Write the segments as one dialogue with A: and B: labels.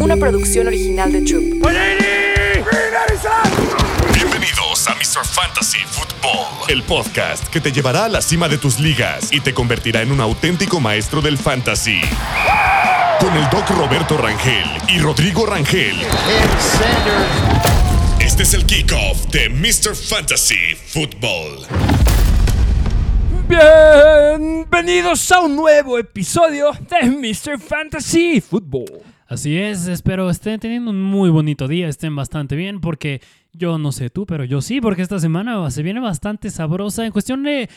A: una producción original de Troop.
B: Bienvenidos a Mr. Fantasy Football, el podcast que te llevará a la cima de tus ligas y te convertirá en un auténtico maestro del fantasy. Con el doc Roberto Rangel y Rodrigo Rangel. Este es el kickoff de Mr. Fantasy Football.
C: Bienvenidos a un nuevo episodio de Mr. Fantasy Football.
D: Así es, espero estén teniendo un muy bonito día, estén bastante bien, porque yo no sé tú, pero yo sí, porque esta semana se viene bastante sabrosa en cuestión de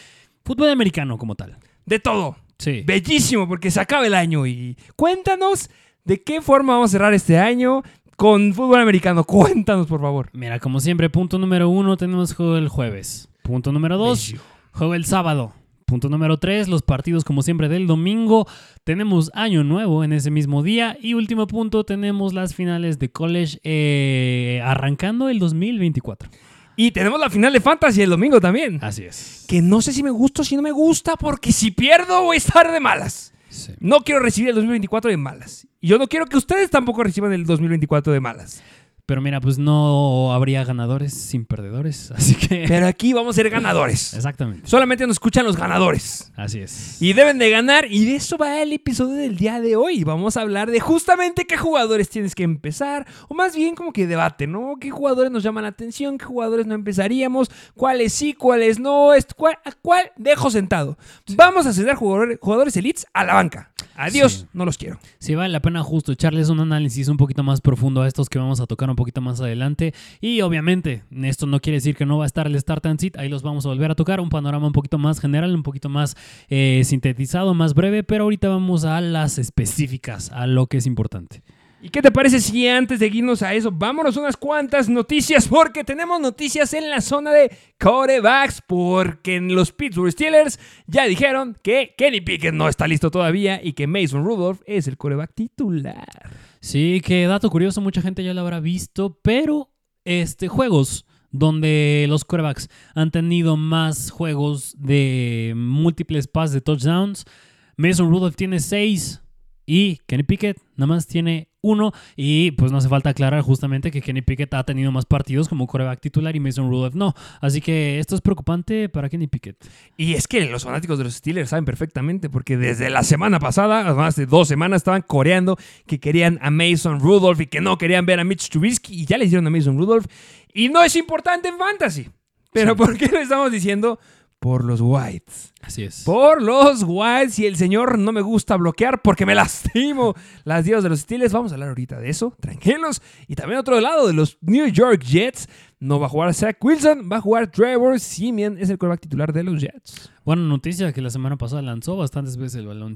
D: fútbol americano como tal.
C: De todo.
D: Sí.
C: Bellísimo, porque se acaba el año y cuéntanos de qué forma vamos a cerrar este año con fútbol americano. Cuéntanos, por favor.
D: Mira, como siempre, punto número uno, tenemos juego el jueves. Punto número dos,
C: Bello.
D: juego el sábado. Punto número tres, los partidos como siempre del domingo. Tenemos año nuevo en ese mismo día. Y último punto, tenemos las finales de college eh, arrancando el 2024.
C: Y tenemos la final de Fantasy el domingo también.
D: Así es.
C: Que no sé si me gusta o si no me gusta, porque si pierdo voy a estar de malas.
D: Sí.
C: No quiero recibir el 2024 de malas. Y yo no quiero que ustedes tampoco reciban el 2024 de malas.
D: Pero mira, pues no habría ganadores sin perdedores. Así que...
C: Pero aquí vamos a ser ganadores.
D: Exactamente.
C: Solamente nos escuchan los ganadores.
D: Así es.
C: Y deben de ganar. Y de eso va el episodio del día de hoy. Vamos a hablar de justamente qué jugadores tienes que empezar. O más bien como que debate, ¿no? ¿Qué jugadores nos llaman la atención? ¿Qué jugadores no empezaríamos? ¿Cuáles sí? ¿Cuáles no? Est- ¿Cuál, ¿A cuál dejo sentado? Vamos a ceder jugadores, jugadores elites a la banca. Adiós,
D: Sí.
C: no los quiero.
D: Sí, vale la pena justo echarles un análisis un poquito más profundo a estos que vamos a tocar un poquito más adelante. Y obviamente, esto no quiere decir que no va a estar el Start and Sit. Ahí los vamos a volver a tocar. Un panorama un poquito más general, un poquito más eh, sintetizado, más breve. Pero ahorita vamos a las específicas, a lo que es importante.
C: ¿Y qué te parece si antes de irnos a eso, vámonos unas cuantas noticias? Porque tenemos noticias en la zona de corebacks. Porque en los Pittsburgh Steelers ya dijeron que Kenny Pickett no está listo todavía y que Mason Rudolph es el coreback titular.
D: Sí, que dato curioso, mucha gente ya lo habrá visto, pero este juegos donde los quarterbacks han tenido más juegos de múltiples pases de touchdowns. Mason Rudolph tiene seis y Kenny Pickett nada más tiene uno. Y pues no hace falta aclarar justamente que Kenny Pickett ha tenido más partidos como quarterback titular y Mason Rudolph no. Así que esto es preocupante para Kenny Pickett.
C: Y es que los fanáticos de los Steelers saben perfectamente, porque desde la semana pasada, más de dos semanas, estaban coreando que querían a Mason Rudolph y que no querían ver a Mitch Trubisky, y ya le hicieron a Mason Rudolph. Y no es importante en fantasy. Pero ¿por qué lo estamos diciendo? Por los Whites.
D: Así es.
C: Por los Whites. Y el señor no me gusta bloquear porque me lastimo las divas de los Steelers. Vamos a hablar ahorita de eso. Tranquilos. Y también otro lado de los New York Jets. No va a jugar Zach Wilson, va a jugar Trevor Simeon. Es el quarterback titular de los Jets.
D: Buena noticia que la semana pasada lanzó bastantes veces el balón.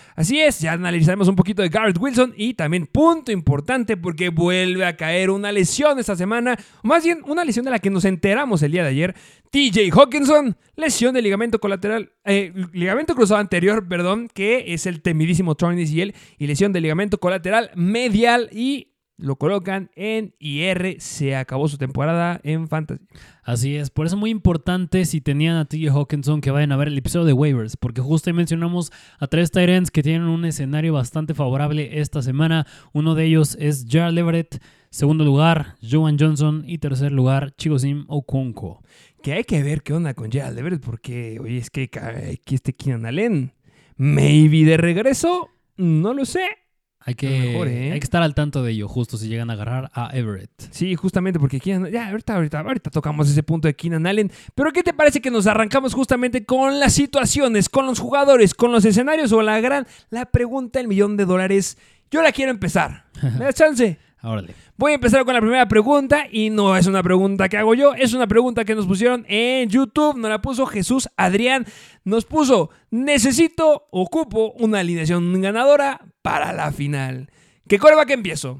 C: Así es, ya analizaremos un poquito de Garrett Wilson y también punto importante porque vuelve a caer una lesión esta semana, más bien una lesión de la que nos enteramos el día de ayer. TJ Hawkinson, lesión de ligamento colateral, eh, ligamento cruzado anterior, perdón, que es el temidísimo torn ACL y lesión de ligamento colateral medial y lo colocan en IR. Se acabó su temporada en Fantasy.
D: Así es, por eso muy importante si tenían a TJ Hawkinson que vayan a ver el episodio de waivers, porque justo ahí mencionamos a tres Tyrants que tienen un escenario bastante favorable esta semana. Uno de ellos es Gerald Everett, segundo lugar, Joan Johnson y tercer lugar, Chigosim Okonkwo.
C: Que hay que ver qué onda con Gerald Everett, porque, oye, es que ca- aquí este Keenan Allen, maybe de regreso, no lo sé.
D: Hay que,
C: mejor, ¿eh?
D: hay que estar al tanto de ello, justo si llegan a agarrar a Everett.
C: Sí, justamente porque Keenan, ya, ahorita, ahorita, ahorita tocamos ese punto de Keenan Allen. Pero ¿qué te parece que nos arrancamos justamente con las situaciones, con los jugadores, con los escenarios o la gran, la pregunta del millón de dólares? Yo la quiero empezar. ¿Me das chance? Voy a empezar con la primera pregunta y no es una pregunta que hago yo, es una pregunta que nos pusieron en YouTube, nos la puso Jesús Adrián, nos puso, necesito, ocupo una alineación ganadora para la final. ¿Qué coreback empiezo?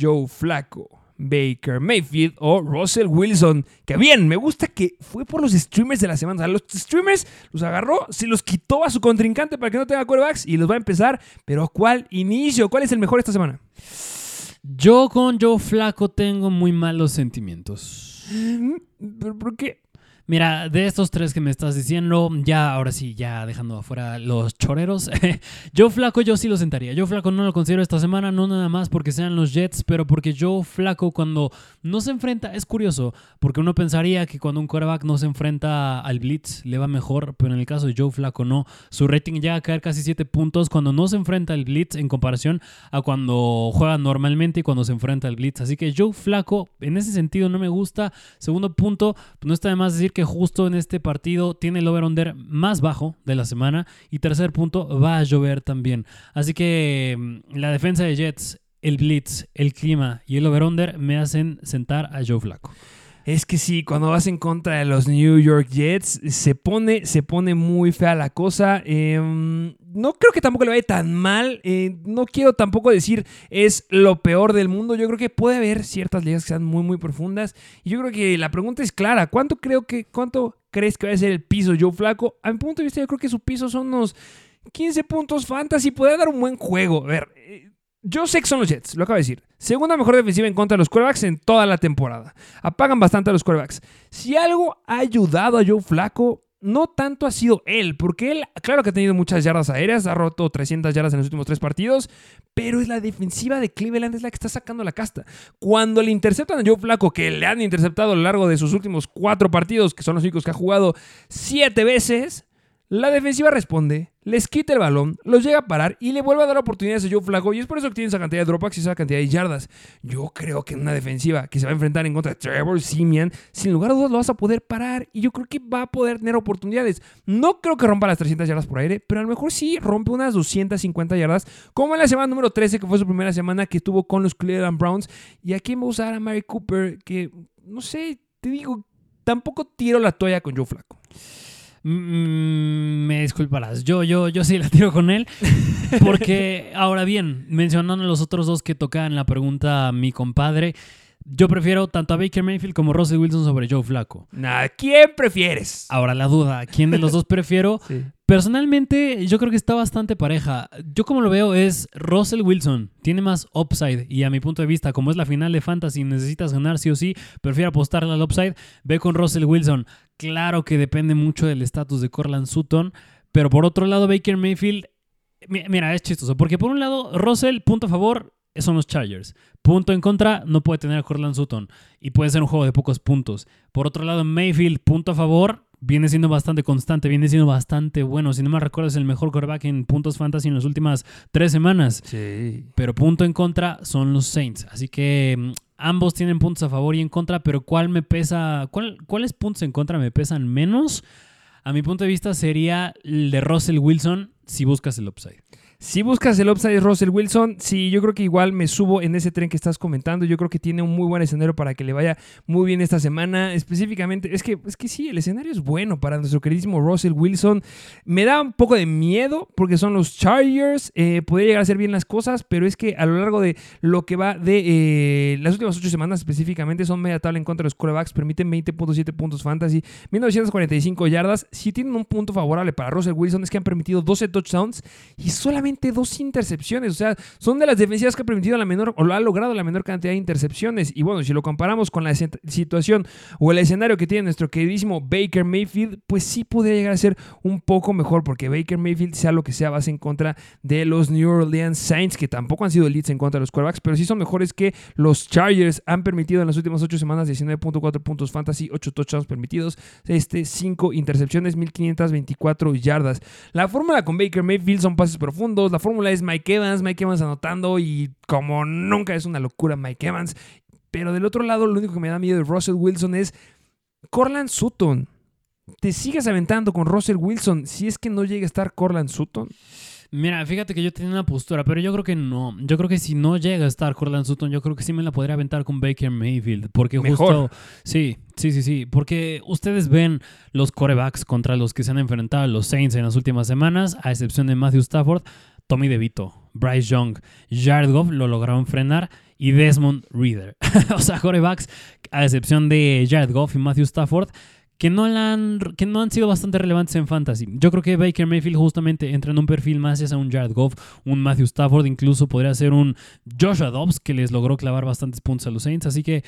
C: Joe Flaco, Baker Mayfield o Russell Wilson. Que bien, me gusta que fue por los streamers de la semana. O sea, los streamers los agarró, se los quitó a su contrincante para que no tenga corebacks y los va a empezar. Pero ¿cuál inicio? ¿Cuál es el mejor esta semana?
D: Yo con Joe Flaco tengo muy malos sentimientos.
C: ¿Pero ¿Por qué?
D: Mira, de estos tres que me estás diciendo, ya ahora sí, ya dejando afuera los choreros, Joe Flaco yo sí lo sentaría. Joe Flaco no lo considero esta semana, no nada más porque sean los Jets, pero porque Joe Flaco cuando no se enfrenta, es curioso, porque uno pensaría que cuando un quarterback no se enfrenta al blitz le va mejor, pero en el caso de Joe Flaco no. Su rating llega a caer casi 7 puntos cuando no se enfrenta al blitz en comparación a cuando juega normalmente y cuando se enfrenta al blitz. Así que Joe Flaco en ese sentido no me gusta. Segundo punto, no está de más decir que justo en este partido tiene el over-under más bajo de la semana. Y tercer punto, va a llover también. Así que mm, la defensa de Jets, el blitz, el clima y el over-under me hacen sentar a Joe Flaco.
C: Es que sí, cuando vas en contra de los New York Jets, se pone, se pone muy fea la cosa. Eh, no creo que tampoco le vaya tan mal. Eh, no quiero tampoco decir es lo peor del mundo. Yo creo que puede haber ciertas ligas que sean muy, muy profundas. Y yo creo que la pregunta es clara. ¿Cuánto creo que, cuánto crees que va a ser el piso Joe Flaco? A mi punto de vista, yo creo que su piso son unos 15 puntos fantasy. Puede dar un buen juego. A ver, eh, yo sé que son los Jets, lo acabo de decir. Segunda mejor defensiva en contra de los quarterbacks en toda la temporada. Apagan bastante a los quarterbacks. Si algo ha ayudado a Joe Flaco, no tanto ha sido él, porque él, claro que ha tenido muchas yardas aéreas, ha roto 300 yardas en los últimos tres partidos, pero es la defensiva de Cleveland es la que está sacando la casta. Cuando le interceptan a Joe Flaco, que le han interceptado a lo largo de sus últimos cuatro partidos, que son los únicos que ha jugado siete veces, la defensiva responde, les quita el balón, los llega a parar y le vuelve a dar oportunidades a Joe Flaco. Y es por eso que tiene esa cantidad de dropbacks y esa cantidad de yardas. Yo creo que en una defensiva que se va a enfrentar en contra de Trevor Simeon, sin lugar a dudas lo vas a poder parar. Y yo creo que va a poder tener oportunidades. No creo que rompa las 300 yardas por aire, pero a lo mejor sí rompe unas 250 yardas, como en la semana número 13, que fue su primera semana que estuvo con los Cleveland Browns. Y aquí va a usar a Mary Cooper, que no sé, te digo, tampoco tiro la toalla con Joe Flaco.
D: Mm, me disculparás, yo, yo, yo sí la tiro con él. Porque, ahora bien, mencionando los otros dos que tocaban la pregunta mi compadre, yo prefiero tanto a Baker Mayfield como Russell Wilson sobre Joe Flaco.
C: Nah, ¿quién prefieres?
D: Ahora la duda, ¿quién de los dos prefiero?
C: Sí.
D: Personalmente, yo creo que está bastante pareja. Yo como lo veo es Russell Wilson, tiene más upside y a mi punto de vista, como es la final de Fantasy necesitas ganar sí o sí, prefiero apostarle al upside, ve con Russell Wilson. Claro que depende mucho del estatus de Corland Sutton, pero por otro lado Baker Mayfield, mi- mira, es chistoso, porque por un lado Russell, punto a favor, son los Chargers. Punto en contra, no puede tener a Corland Sutton y puede ser un juego de pocos puntos. Por otro lado, Mayfield, punto a favor, viene siendo bastante constante, viene siendo bastante bueno. Si no me recuerdo, es el mejor quarterback en puntos fantasy en las últimas tres semanas.
C: Sí.
D: Pero punto en contra son los Saints. Así que mm, ambos tienen puntos a favor y en contra, pero ¿cuál me pesa? ¿cuál- ¿Cuáles puntos en contra me pesan menos? A mi punto de vista sería el de Russell Wilson si buscas el upside.
C: Si buscas el upside de Russell Wilson, sí, yo creo que igual me subo en ese tren que estás comentando. Yo creo que tiene un muy buen escenario para que le vaya muy bien esta semana. Específicamente, es que, es que sí, el escenario es bueno para nuestro queridísimo Russell Wilson. Me da un poco de miedo porque son los Chargers. Eh, podría llegar a hacer bien las cosas, pero es que a lo largo de lo que va de eh, las últimas ocho semanas específicamente son media tabla en contra de los quarterbacks. Permiten 20.7 puntos fantasy, 1945 yardas. Si tienen un punto favorable para Russell Wilson es que han permitido 12 touchdowns y solamente dos intercepciones. O sea, son de las defensivas que ha permitido la menor o lo ha logrado la menor cantidad de intercepciones. Y bueno, si lo comparamos con la situación o el escenario que tiene nuestro queridísimo Baker Mayfield, pues sí podría llegar a ser un poco mejor porque Baker Mayfield, sea lo que sea, va en contra de los New Orleans Saints, que tampoco han sido elites en contra de los quarterbacks, pero sí son mejores que los Chargers. Han permitido en las últimas 8 semanas 19.4 puntos fantasy, 8 touchdowns permitidos, este, 5 intercepciones, 1524 yardas. La fórmula con Baker Mayfield son pases profundos. La fórmula es Mike Evans, Mike Evans anotando y como nunca es una locura Mike Evans. Pero del otro lado, lo único que me da miedo de Russell Wilson es Corland Sutton. Te sigues aventando con Russell Wilson si es que no llega a estar Corland Sutton.
D: Mira, fíjate que yo tenía una postura, pero yo creo que no. Yo creo que si no llega a estar Corland Sutton, yo creo que sí me la podría aventar con Baker Mayfield. Porque
C: Mejor.
D: justo. Sí, sí, sí, sí. Porque ustedes ven los corebacks contra los que se han enfrentado los Saints en las últimas semanas, a excepción de Matthew Stafford. Tommy DeVito, Bryce Young, Jared Goff lo lograron frenar y Desmond Reader. o sea, corebacks, a excepción de Jared Goff y Matthew Stafford, que no, la han, que no han sido bastante relevantes en fantasy. Yo creo que Baker Mayfield justamente entra en un perfil más hacia un Jared Goff, un Matthew Stafford, incluso podría ser un Joshua Dobbs que les logró clavar bastantes puntos a los Saints. Así que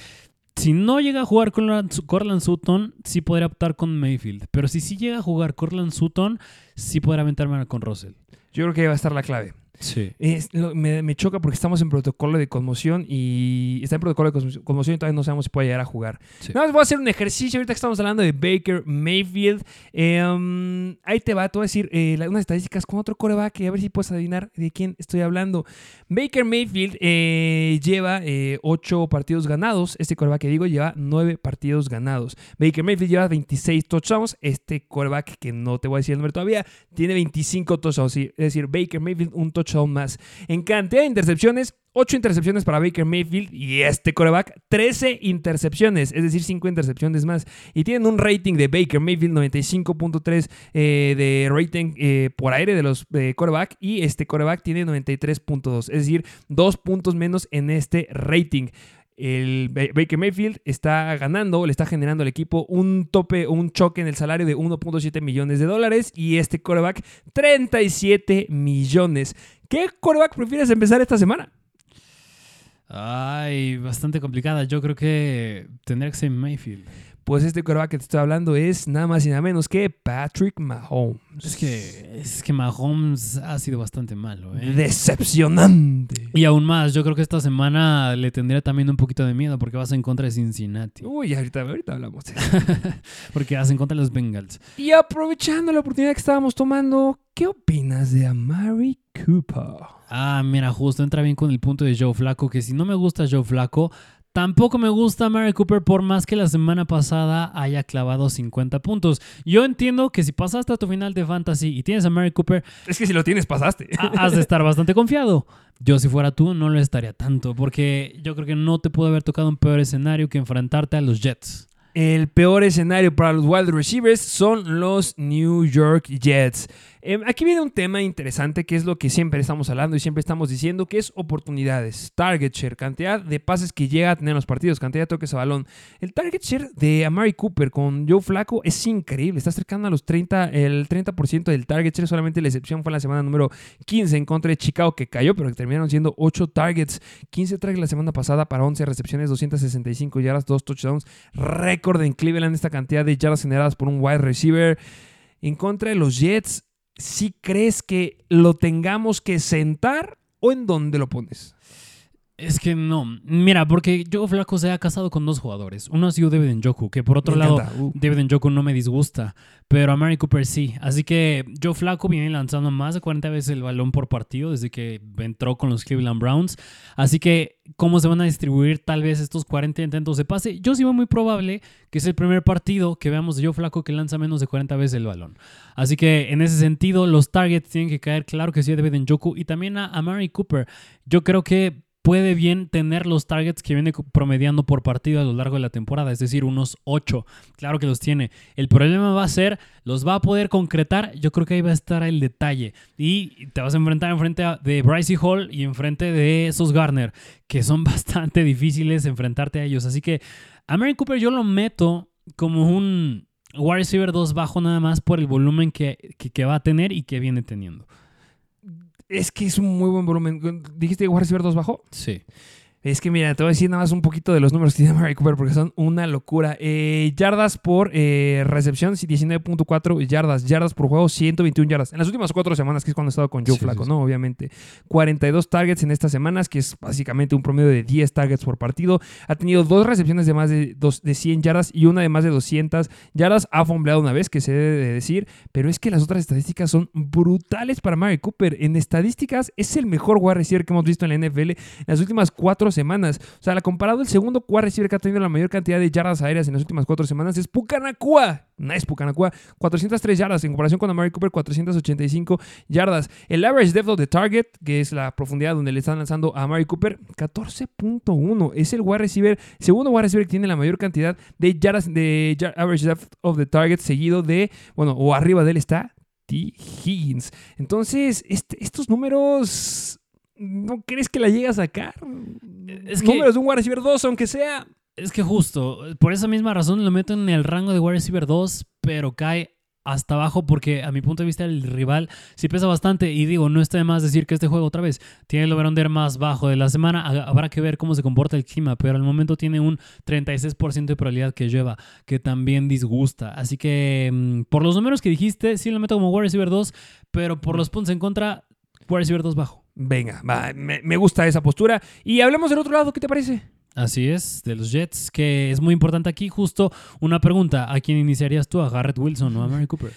D: si no llega a jugar con Corland Sutton, sí podría optar con Mayfield. Pero si sí llega a jugar Corland Sutton, sí podrá aventarme con Russell.
C: Yo creo que ahí va a estar la clave.
D: Sí.
C: Es- lo- me, me choca porque estamos en protocolo de conmoción y está en protocolo de conmoción y todavía no sabemos si puede llegar a jugar.
D: Sí.
C: Nada más voy a hacer un ejercicio ahorita que estamos hablando de Baker Mayfield. Em, ahí te va, te voy a decir eh, unas estadísticas con otro coreback y a ver si puedes adivinar de quién estoy hablando. Baker Mayfield eh, lleva eh, 8 partidos ganados. Este coreback que digo lleva 9 partidos ganados. Baker Mayfield lleva 26 touchdowns. Este coreback que no te voy a decir el número todavía tiene 25 touchdowns. Es decir, Baker Mayfield un touchdown más. En cantidad de intercepciones, 8 intercepciones para Baker Mayfield y este coreback 13 intercepciones, es decir, 5 intercepciones más. Y tienen un rating de Baker Mayfield 95.3 eh, de rating eh, por aire de los eh, y este coreback tiene 93.2, es decir, 2 puntos menos en este rating. El Ba- Baker Mayfield está ganando, le está generando al equipo un tope, un choque en el salario de 1.7 millones de dólares y este coreback 37 millones. ¿Qué coreback prefieres empezar esta semana?
D: Ay, bastante complicada. Yo creo que tendría que ser Mayfield.
C: Pues este coreback que te estoy hablando es nada más y nada menos que Patrick Mahomes.
D: Es que, es que Mahomes ha sido bastante malo, ¿eh?
C: Decepcionante.
D: Y aún más, yo creo que esta semana le tendría también un poquito de miedo porque vas en contra de Cincinnati.
C: Uy, ahorita, ahorita hablamos de eso.
D: Porque vas en contra de los Bengals.
C: Y aprovechando la oportunidad que estábamos tomando, ¿qué opinas de Amari Cooper?
D: Ah, mira, justo entra bien con el punto de Joe Flaco, que si no me gusta Joe Flaco, tampoco me gusta Mary Cooper por más que la semana pasada haya clavado 50 puntos. Yo entiendo que si pasaste a tu final de fantasy y tienes a Mary Cooper,
C: Es que si lo tienes, pasaste.
D: ha- has de estar bastante confiado. Yo si fuera tú no lo estaría tanto, porque yo creo que no te pudo haber tocado un peor escenario que enfrentarte a los Jets.
C: El peor escenario para los wide receivers son los New York Jets. Eh, aquí viene un tema interesante que es lo que siempre estamos hablando y siempre estamos diciendo, que es oportunidades, target share, cantidad de pases que llega a tener en los partidos, cantidad de toques a balón. El target share de Amari Cooper con Joe Flaco es increíble, está cercano a los 30, el 30% del target share, solamente la excepción fue en la semana número 15 en contra de Chicago que cayó, pero que terminaron siendo 8 targets, 15 targets la semana pasada para 11 recepciones, 265 yardas, 2 touchdowns, récord en Cleveland esta cantidad de yardas generadas por un wide receiver. En contra de los Jets, ¿sí crees que lo tengamos que sentar o en dónde lo pones?
D: Es que no. Mira, porque Joe Flaco se ha casado con dos jugadores. Uno ha sido David Njoku, que por otro
C: Me
D: lado.
C: Uh.
D: David Njoku no me disgusta, pero a Mary Cooper sí. Así que Joe Flaco viene lanzando más de 40 veces el balón por partido desde que entró con los Cleveland Browns. Así que, ¿cómo se van a distribuir tal vez estos 40 intentos de pase? Yo sí veo muy probable que es el primer partido que veamos de Joe Flaco que lanza menos de 40 veces el balón. Así que, en ese sentido, los targets tienen que caer, claro que sí, a David Njoku y también a, a Mary Cooper. Yo creo que puede bien tener los targets que viene promediando por partido a lo largo de la temporada, es decir, unos 8. Claro que los tiene. El problema va a ser, ¿los va a poder concretar? Yo creo que ahí va a estar el detalle. Y te vas a enfrentar enfrente de Bryce Hall y enfrente de esos Garner, que son bastante difíciles enfrentarte a ellos. Así que a Mary Cooper yo lo meto como un wide receiver 2 bajo nada más por el volumen que- que va a tener y que viene teniendo.
C: Es que es un muy buen volumen. ¿Dijiste wide receiver 2 bajo?
D: Sí.
C: Es que mira, te voy a decir nada más un poquito de los números que tiene Mary Cooper porque son una locura. Eh, yardas por eh, recepción, sí, 19.4 yardas. Yardas por juego, 121 yardas. En las últimas cuatro semanas, que es cuando he estado con Joe
D: Sí,
C: Flaco,
D: sí, sí.
C: ¿no? Obviamente. 42 targets en estas semanas, que es básicamente un promedio de 10 targets por partido. Ha tenido dos recepciones de más de, dos, de 100 yardas y una de más de 200 yardas. Ha fombleado una vez, que se debe de decir. Pero es que las otras estadísticas son brutales para Mary Cooper. En estadísticas, es el mejor wide receiver que hemos visto en la NFL en las últimas cuatro semanas. O sea, la comparado, el segundo wide receiver que ha tenido la mayor cantidad de yardas aéreas en las últimas cuatro semanas es Pucanacua. Nice Pucanacua. 403 yardas en comparación con Amari Cooper, 485 yardas. El average depth of the target, que es la profundidad donde le están lanzando a Amari Cooper, 14.1. Es el wide receiver, segundo wide receiver que tiene la mayor cantidad de yardas de average depth of the target, seguido de, bueno, o arriba de él está T. Higgins. Entonces, este- estos números, ¿no crees que la llega a sacar?
D: Es que-
C: números de un wide receiver 2, aunque sea.
D: Es que justo, por esa misma razón lo meto en el rango de wide receiver 2, pero cae hasta abajo porque a mi punto de vista el rival sí pesa bastante y digo, no está de más decir que este juego otra vez tiene el over-under más bajo de la semana, Ha- habrá que ver cómo se comporta el clima, pero al momento tiene un 36% de probabilidad que llueva, que también disgusta, así que mm, por los números que dijiste, sí lo meto como wide receiver 2, pero por los puntos en contra, wide receiver 2 bajo.
C: Venga, va, me, me gusta esa postura. Y hablemos del otro lado, ¿qué te parece?
D: Así es, de los Jets, que es muy importante aquí. Justo una pregunta: ¿a quién iniciarías tú? ¿A Garrett Wilson o a Mary Cooper?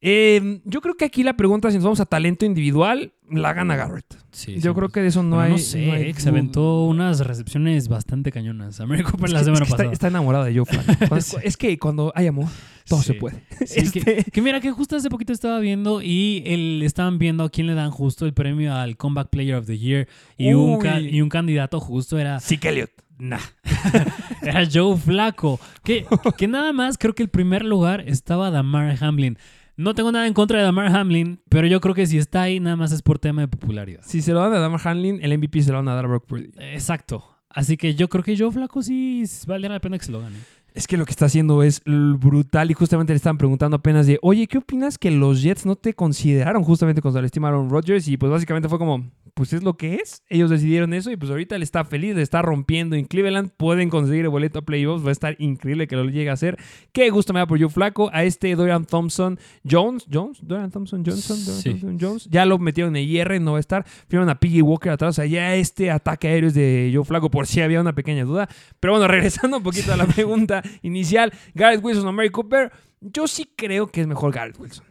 C: Eh, yo creo que aquí la pregunta, si nos vamos a talento individual, la gana Garrett.
D: Sí,
C: Yo creo que de eso no hay.
D: no sé,
C: no hay
D: se aventó unas recepciones bastante cañonas. A Mary Cooper la semana
C: es que está,
D: pasada.
C: está enamorado de Joe Flacco. Es que cuando hay amor, todo se puede. Este-
D: que, que mira, que justo hace poquito estaba viendo y el, estaban viendo a quién le dan justo el premio al Comeback Player of the Year. Y, un, y un candidato justo era
C: Sí, que Elliot.
D: Nah. Era Joe Flaco. Que, que nada más creo que el primer lugar estaba Damar Hamlin. No tengo nada en contra de Damar Hamlin, pero yo creo que si está ahí nada más es por tema de popularidad.
C: Si se lo dan a Damar Hanlin, el MVP se lo van a dar a Brock Purdy.
D: Exacto. Así que yo creo que Joe Flaco sí valdría la pena que se lo gane.
C: Es que lo que está haciendo es brutal y justamente le estaban preguntando apenas de, oye, ¿qué opinas que los Jets no te consideraron justamente cuando le estimaron Rodgers? Y pues básicamente fue como, pues es lo que es. Ellos decidieron eso y pues ahorita le está feliz, le está rompiendo en Cleveland. Pueden conseguir el boleto a playoffs, va a estar increíble que lo llegue a hacer. Qué gusto me da por Joe Flaco. A este Dorian Thompson Jones, Jones, Dorian Thompson Johnson, Dorian
D: Sí.
C: Thompson Jones, ya lo metieron en IR, no va a estar. Firman a Piggy Walker atrás, o sea, ya este ataque aéreo es de Joe Flaco por si había una pequeña duda. Pero bueno, regresando un poquito a la pregunta inicial, Garrett Wilson o Mary Cooper, yo sí creo que es mejor Garrett Wilson.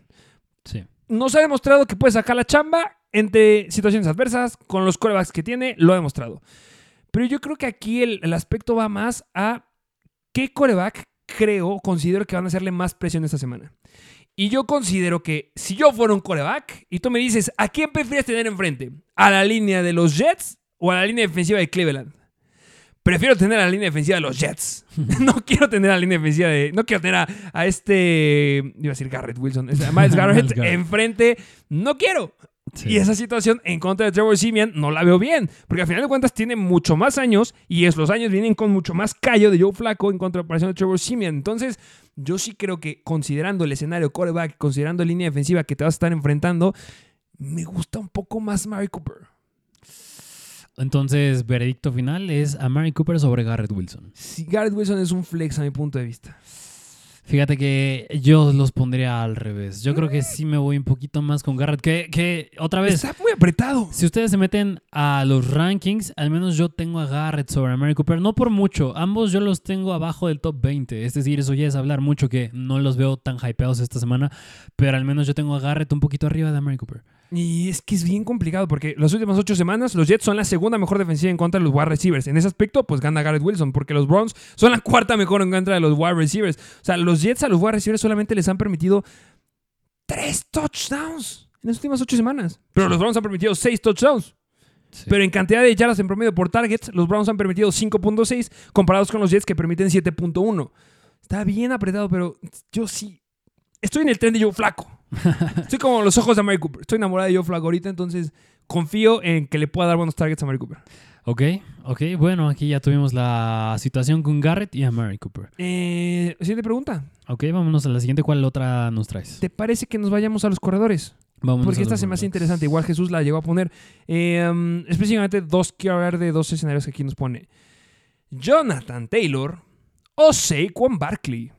D: Sí.
C: Nos ha demostrado que puede sacar la chamba entre situaciones adversas, con los corebacks que tiene, lo ha demostrado. Pero yo creo que aquí el, el aspecto va más a qué coreback creo, considero que van a hacerle más presión esta semana. Y yo considero que si yo fuera un coreback y tú me dices, ¿a quién prefieres tener enfrente? ¿A la línea de los Jets o a la línea defensiva de Cleveland? Prefiero tener a la línea defensiva de los Jets. no quiero tener a la línea defensiva de. No quiero tener a, a este. Iba a decir Garrett Wilson. a Miles Garrett enfrente. No quiero.
D: Sí.
C: Y esa situación en contra de Trevor Simeon no la veo bien. Porque al final de cuentas tiene mucho más años. Y es, los años vienen con mucho más callo de Joe Flaco en contra de Trevor Simeon. Entonces, yo sí creo que considerando el escenario coreback, considerando la línea defensiva que te vas a estar enfrentando, me gusta un poco más Mary Cooper.
D: Entonces, veredicto final es a Mary Cooper sobre Garrett Wilson.
C: Si Garrett Wilson es un flex a mi punto de vista.
D: Fíjate que yo los pondría al revés. Yo creo que sí me voy un poquito más con Garrett. Que, que otra vez,
C: Está muy apretado.
D: si ustedes se meten a los rankings, al menos yo tengo a Garrett sobre a Mary Cooper. No por mucho. Ambos yo los tengo abajo del top 20. Es decir, eso ya es hablar mucho que no los veo tan hypeados esta semana. Pero al menos yo tengo a Garrett un poquito arriba de Mary Cooper.
C: Y es que es bien complicado porque las últimas ocho semanas los Jets son la segunda mejor defensiva en contra de los wide receivers. En ese aspecto, pues gana Garrett Wilson porque los Browns son la cuarta mejor en contra de los wide receivers. O sea, los Jets a los wide receivers solamente les han permitido tres touchdowns en las últimas ocho semanas. Pero los Browns han permitido seis touchdowns. Pero en cantidad de yardas en promedio por targets, los Browns han permitido 5.6 comparados con los Jets que permiten 7.1. Está bien apretado, pero yo sí. Estoy en el tren de Joe Flaco. Estoy como los ojos de Mary Cooper. Estoy enamorado de Joe Flaco ahorita, entonces confío en que le pueda dar buenos targets a Mary Cooper.
D: Ok, ok. Bueno, aquí ya tuvimos la situación con Garrett y a Mary Cooper.
C: Eh, siguiente pregunta.
D: Ok, vámonos a la siguiente. ¿Cuál otra nos traes?
C: ¿Te parece que nos vayamos a los corredores?
D: Vámonos
C: Porque
D: a
C: esta se me hace interesante. Igual Jesús la llegó a poner. Eh, um, específicamente dos, quiero hablar de dos escenarios que aquí nos pone. Jonathan Taylor o Saquon Barkley.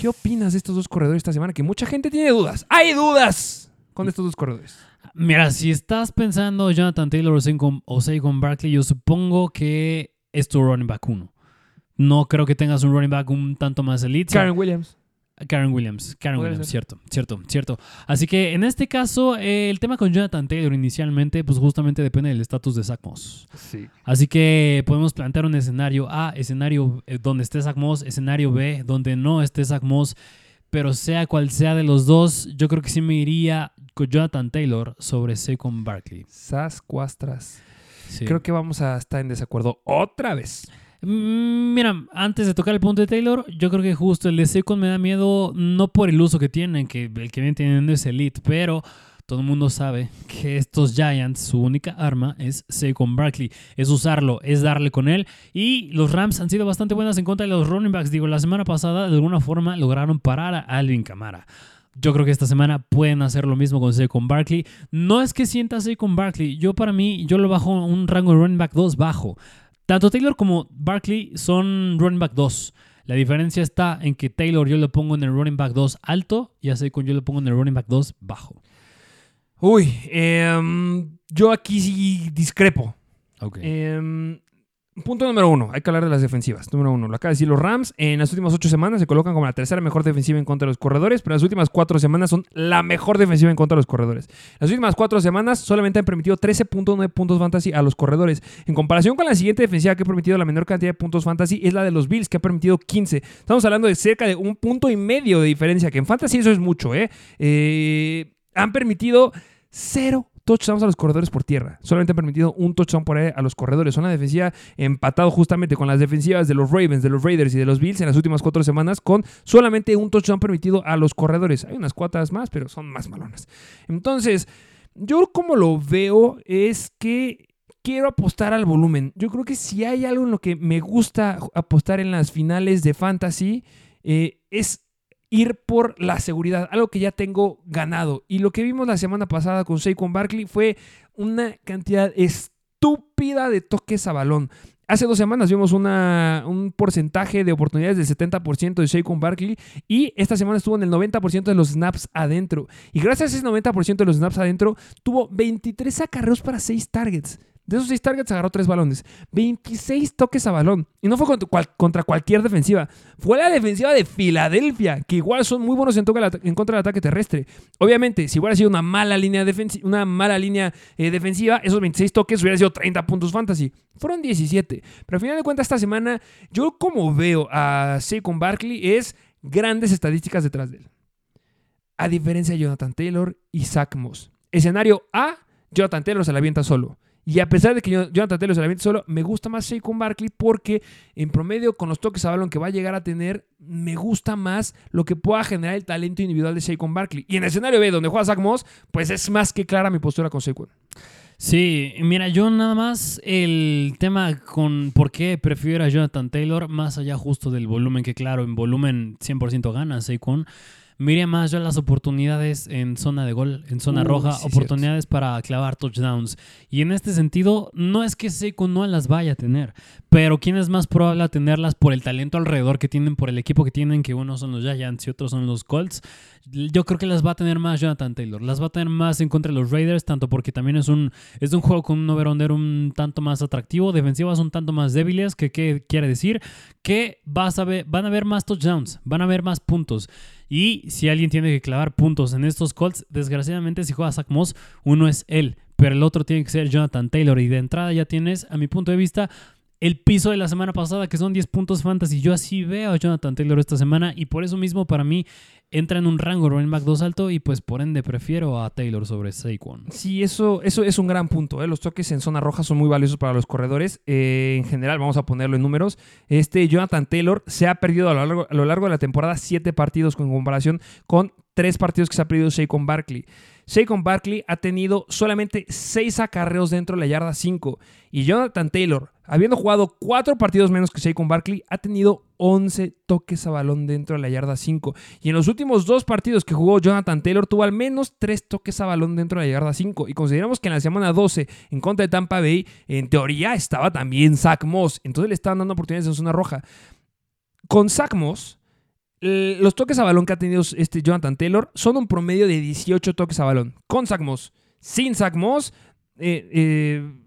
C: ¿Qué opinas de estos dos corredores esta semana? Que mucha gente tiene dudas. ¡Hay dudas! Con estos dos corredores.
D: Mira, si estás pensando Jonathan Taylor o Saquon, Barkley, yo supongo que es tu running back uno. No creo que tengas un running back un tanto más elite.
C: Karen Williams.
D: Karen Williams, Karen Williams,
C: ser.
D: cierto, cierto, cierto. Así que en este caso, eh, el tema con Jonathan Taylor inicialmente, pues justamente depende del estatus de Zach Moss.
C: Sí.
D: Así que podemos plantear un escenario A, escenario eh, donde esté Zach Moss, escenario B, donde no esté Zach Moss. Pero sea cual sea de los dos, yo creo que sí me iría con Jonathan Taylor sobre Saquon Barkley.
C: Sas Cuastras.
D: Sí.
C: Creo que vamos a estar en desacuerdo otra vez.
D: Mm, Mira, antes de tocar el punto de Taylor, yo creo que justo el de Saquon me da miedo no por el uso que tienen, que el que viene teniendo es Elite, pero todo el mundo sabe que estos Giants, su única arma es Saquon Barkley. Es usarlo, es darle con él. Y los Rams han sido bastante buenas en contra de los running backs. Digo, la semana pasada de alguna forma lograron parar a Alvin Kamara. Yo creo que esta semana pueden hacer lo mismo con Saquon Barkley. No es que sienta Saquon Barkley. Yo para mí, yo lo bajo un rango de running back 2 bajo. Tanto Taylor como Barkley son running back 2. La diferencia está en que Taylor yo lo pongo en el running back 2 alto y a Saquon yo lo pongo en el running back 2 bajo.
C: Uy, em, yo aquí sí discrepo.
D: Ok.
C: Em, punto número uno, hay que hablar de las defensivas. Número uno, lo acaba de decir los Rams. En las últimas ocho semanas se colocan como la tercera mejor defensiva en contra de los corredores, pero las últimas cuatro semanas son la mejor defensiva en contra de los corredores. Las últimas cuatro semanas solamente han permitido 13.9 puntos fantasy a los corredores. En comparación con la siguiente defensiva que ha permitido la menor cantidad de puntos fantasy es la de los Bills, que ha permitido 15. Estamos hablando de cerca de un punto y medio de diferencia, que en fantasy eso es mucho, ¿eh? Eh, han permitido cero touchdowns a los corredores por tierra. Solamente han permitido un touchdown por aire a los corredores. Una defensiva empatado justamente con las defensivas de los Ravens, de los Raiders y de los Bills en las últimas cuatro semanas con solamente un touchdown permitido a los corredores. Hay unas cuatas más, pero son más malonas. Entonces, yo como lo veo es que quiero apostar al volumen. Yo creo que si hay algo en lo que me gusta apostar en las finales de fantasy, eh, es ir por la seguridad, algo que ya tengo ganado. Y lo que vimos la semana pasada con Saquon Barkley fue una cantidad estúpida de toques a balón. Hace dos semanas vimos un porcentaje de oportunidades del 70% de Saquon Barkley y esta semana estuvo en el 90% de los snaps adentro. Y gracias a ese 90% de los snaps adentro, tuvo 23 acarreos para 6 targets. De esos 6 targets agarró 3 balones. 26 toques a balón. Y no fue contra, cual- contra cualquier defensiva. Fue la defensiva de Filadelfia, que igual son muy buenos en, toque en contra del ataque terrestre. Obviamente, si hubiera sido una mala línea, defensi- una mala línea eh, defensiva, esos 26 toques hubieran sido 30 puntos fantasy. Fueron 17. Pero al final de cuentas, esta semana, yo como veo a Saquon Barkley es grandes estadísticas detrás de él. A diferencia de Jonathan Taylor y Zach Moss. Escenario A, Jonathan Taylor se la avienta solo. Y a pesar de que Jonathan Taylor se la solo, me gusta más Saquon Barkley porque en promedio con los toques a balón que va a llegar a tener, me gusta más lo que pueda generar el talento individual de Saquon Barkley. Y en el escenario B, donde juega Zach Moss, pues es más que clara mi postura con Saquon.
D: Sí, mira, yo nada más el tema con por qué prefiero a Jonathan Taylor, más allá justo del volumen, que claro, en volumen 100% gana Saquon. Mira más yo las oportunidades en zona de gol, en zona
C: Uh,
D: roja,
C: sí,
D: oportunidades para clavar touchdowns. Y en este sentido, no es que Saquon no las vaya a tener, pero ¿quién es más probable a tenerlas por el talento alrededor que tienen, por el equipo que tienen, que unos son los Giants y otros son los Colts? Yo creo que las va a tener más Jonathan Taylor. Las va a tener más en contra de los Raiders, tanto porque también es un, es un juego con un over-under un tanto más atractivo, defensivas un tanto más débiles, que qué quiere decir que vas a ver, van a haber más touchdowns, van a haber más puntos. Y si alguien tiene que clavar puntos en estos Colts, desgraciadamente si juega Zach Moss, uno es él, pero el otro tiene que ser Jonathan Taylor. Y de entrada ya tienes, a mi punto de vista, el piso de la semana pasada, que son 10 puntos fantasy. Yo así veo a Jonathan Taylor esta semana y por eso mismo para mí entra en un rango running back 2 alto y pues por ende prefiero a Taylor sobre Saquon.
C: Sí, eso, eso es un gran punto. ¿eh? Los toques en zona roja son muy valiosos para los corredores. Eh, en general, vamos a ponerlo en números. Este Jonathan Taylor se ha perdido a lo largo, a lo largo de la temporada siete partidos con comparación con tres partidos que se ha perdido Saquon Barkley. Saquon Barkley ha tenido solamente seis acarreos dentro de la yarda 5. Y Jonathan Taylor, habiendo jugado cuatro partidos menos que Saquon Barkley, ha tenido 11 toques a balón dentro de la yarda 5. Y en los últimos dos partidos que jugó Jonathan Taylor, tuvo al menos tres toques a balón dentro de la yarda 5. Y consideramos que en la semana 12, en contra de Tampa Bay, en teoría estaba también Zach Moss. Entonces le estaban dando oportunidades en zona roja. Con Zach Moss, los toques a balón que ha tenido este Jonathan Taylor son un promedio de 18 toques a balón. Con Zach Moss. Sin Zach Moss, eh, eh,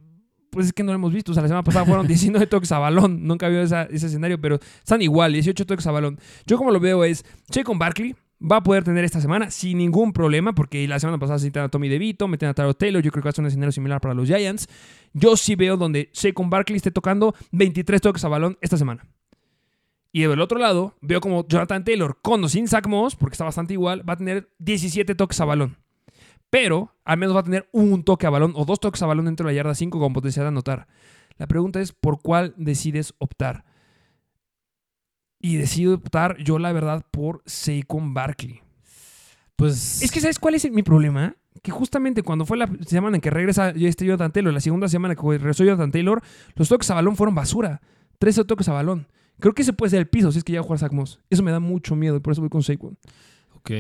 C: pues es que no lo hemos visto. O sea, la semana pasada fueron 19 toques a balón. Nunca había esa- ese escenario, pero están igual, 18 toques a balón. Yo como lo veo es, con Barkley va a poder tener esta semana sin ningún problema, porque la semana pasada se a Tommy DeVito, meten a Taro Taylor, yo creo que va a ser un escenario similar para los Giants. Yo sí veo donde con Barkley esté tocando 23 toques a balón esta semana. Y del otro lado, veo como Jonathan Taylor, con o sin Zach Moss, porque está bastante igual, va a tener 17 toques a balón. Pero al menos va a tener un toque a balón o dos toques a balón dentro de la yarda 5 con potencial de anotar. La pregunta es por cuál decides optar. Y decido optar yo, la verdad, por Saquon Barkley.
D: Pues.
C: Es que, ¿sabes cuál es mi problema? Que justamente cuando fue la semana en que regresa este Jonathan Taylor, la segunda semana que regresó Jonathan Taylor, los toques a balón fueron basura. 13 toques a balón. Creo que ese puede ser el piso si es que ya va a jugar Zach Moss. Eso me da mucho miedo y por eso voy con Saquon.
D: Ok.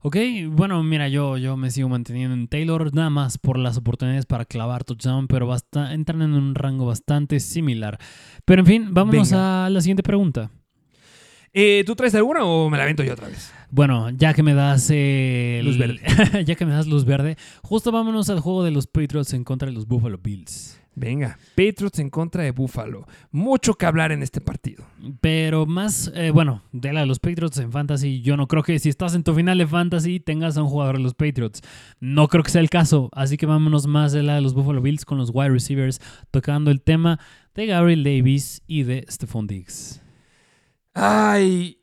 D: Ok, bueno, mira, yo, yo me sigo manteniendo en Taylor nada más por las oportunidades para clavar touchdown, pero basta, entran en un rango bastante similar. Pero en fin, vámonos
C: Venga.
D: a la siguiente pregunta.
C: Eh, ¿Tú traes alguna o me la avento yo otra vez?
D: Bueno, ya que me das eh,
C: Luz
D: el- ya que me das luz verde, justo vámonos al juego de los Patriots en contra de los Buffalo Bills.
C: Venga, Patriots en contra de Buffalo. Mucho que hablar en este partido.
D: Pero más, eh, bueno, de la de los Patriots en Fantasy, yo no creo que si estás en tu final de Fantasy tengas a un jugador de los Patriots. No creo que sea el caso. Así que vámonos más de la de los Buffalo Bills con los wide receivers, tocando el tema de Gabriel Davis y de Stephon Diggs.
C: Ay,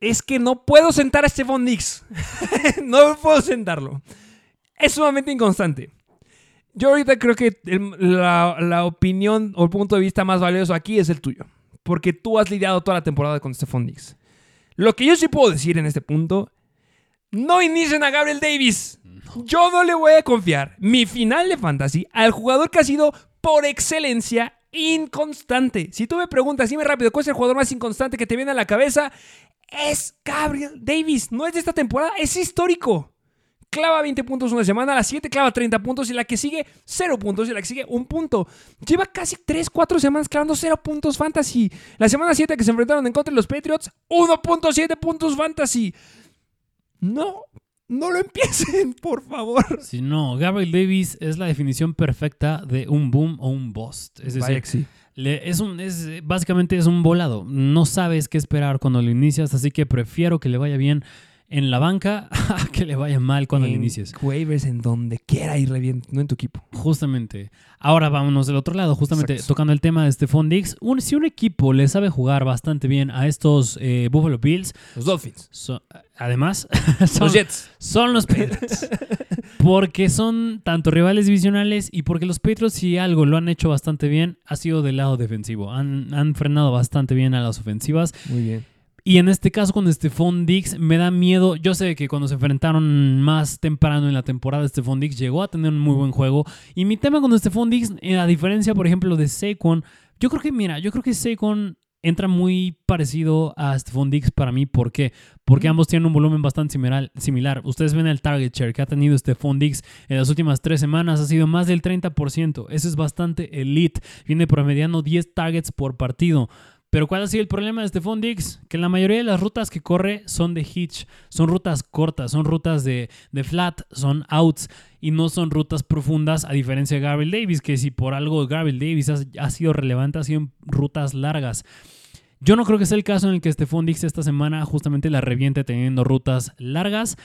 C: es que no puedo sentar a Stephon Diggs. no puedo sentarlo. Es sumamente inconstante. Yo ahorita creo que el- la, la opinión o el punto de vista más valioso aquí es el tuyo. Porque tú has lidiado toda la temporada con Stephon Diggs. Lo que yo sí puedo decir en este punto, no inicien a Gabriel Davis. Yo no le voy a confiar mi final de fantasy al jugador que ha sido por excelencia inconstante. Si tú me preguntas, dime rápido, ¿cuál es el jugador más inconstante que te viene a la cabeza? Es Gabriel Davis. No es de esta temporada, es histórico. Clava 20 puntos una semana, la siguiente clava 30 puntos y la que sigue 0 puntos y la que sigue 1 punto. Lleva casi 3, 4 semanas clavando 0 puntos fantasy. La semana 7 que se enfrentaron en contra de los Patriots, 1.7 puntos fantasy. No, no lo empiecen, por favor.
D: Si no, Gabriel Davis es la definición perfecta de un boom o un bust. Es decir,
C: sí.
D: Le- es un, es, básicamente es un volado. No sabes qué esperar cuando lo inicias, así que prefiero que le vaya bien en la banca a que le vaya mal cuando
C: en
D: inicies.
C: waivers, en donde quiera irle bien, no en tu equipo.
D: Justamente. Ahora vámonos del otro lado, justamente
C: Exacto.
D: tocando el tema de Stephon Diggs. Un- si un equipo le sabe jugar bastante bien a estos eh, Buffalo Bills,
C: Los Dolphins.
D: so- además son,
C: Los Jets.
D: son los Patriots. porque son tanto rivales divisionales y porque los Patriots, si algo lo han hecho bastante bien, ha sido del lado defensivo. Han, han frenado bastante bien a las ofensivas.
C: Muy bien.
D: Y en este caso con Stephon Diggs me da miedo. Yo sé que cuando se enfrentaron más temprano en la temporada, Stephon Diggs llegó a tener un muy buen juego. Y mi tema con Stephon Diggs, eh, a diferencia, por ejemplo, de Saquon, yo creo que, mira, yo creo que Saquon entra muy parecido a Stephon Diggs para mí. ¿Por qué? Porque ambos tienen un volumen bastante similar. Ustedes ven el target share que ha tenido Stephon Diggs en las últimas tres semanas. Ha sido más del 30%. Eso es bastante elite. Viene promediando 10 targets por partido. Pero ¿cuál ha sido el problema de Stephon Diggs? Que la mayoría de las rutas que corre son de hitch, son rutas cortas, son rutas de, flat, son outs y no son rutas profundas a diferencia de Gabriel Davis, que si por algo Gabriel Davis ha, sido relevante, ha sido en rutas largas. Yo no creo que sea el caso en el que Stephon Diggs esta semana justamente la reviente teniendo rutas largas.